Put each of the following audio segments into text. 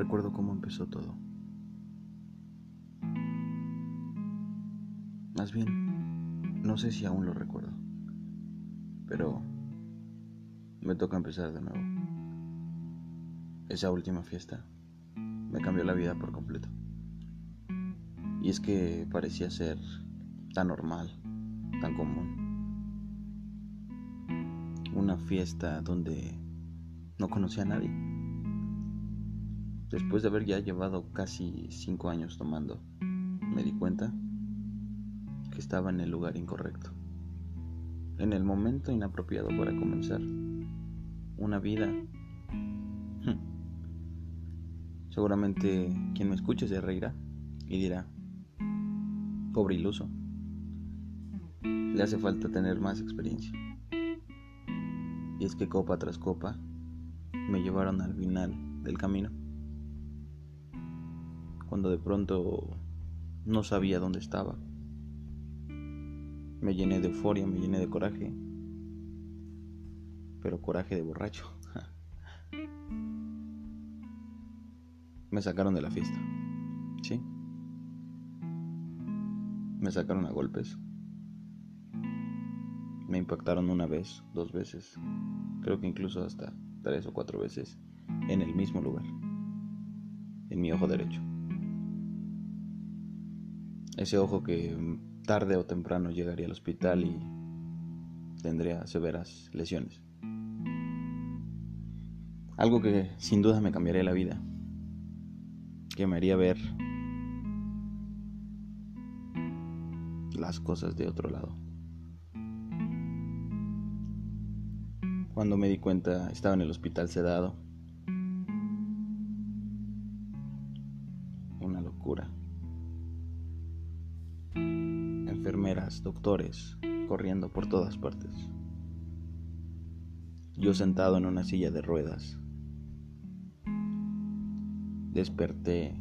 recuerdo cómo empezó todo. Más bien, no sé si aún lo recuerdo, pero me toca empezar de nuevo. Esa última fiesta me cambió la vida por completo. Y es que parecía ser tan normal, tan común. Una fiesta donde no conocía a nadie. Después de haber ya llevado casi cinco años tomando, me di cuenta que estaba en el lugar incorrecto, en el momento inapropiado para comenzar una vida. Seguramente quien me escuche se reirá y dirá, pobre iluso, le hace falta tener más experiencia. Y es que copa tras copa me llevaron al final del camino cuando de pronto no sabía dónde estaba. Me llené de euforia, me llené de coraje, pero coraje de borracho. me sacaron de la fiesta, ¿sí? Me sacaron a golpes. Me impactaron una vez, dos veces, creo que incluso hasta tres o cuatro veces en el mismo lugar, en mi ojo derecho. Ese ojo que tarde o temprano llegaría al hospital y tendría severas lesiones. Algo que sin duda me cambiaría la vida, que me haría ver las cosas de otro lado. Cuando me di cuenta estaba en el hospital sedado. Una locura enfermeras, doctores, corriendo por todas partes. Yo sentado en una silla de ruedas. Desperté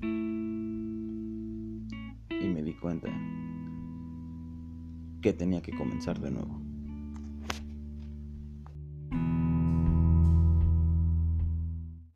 y me di cuenta que tenía que comenzar de nuevo.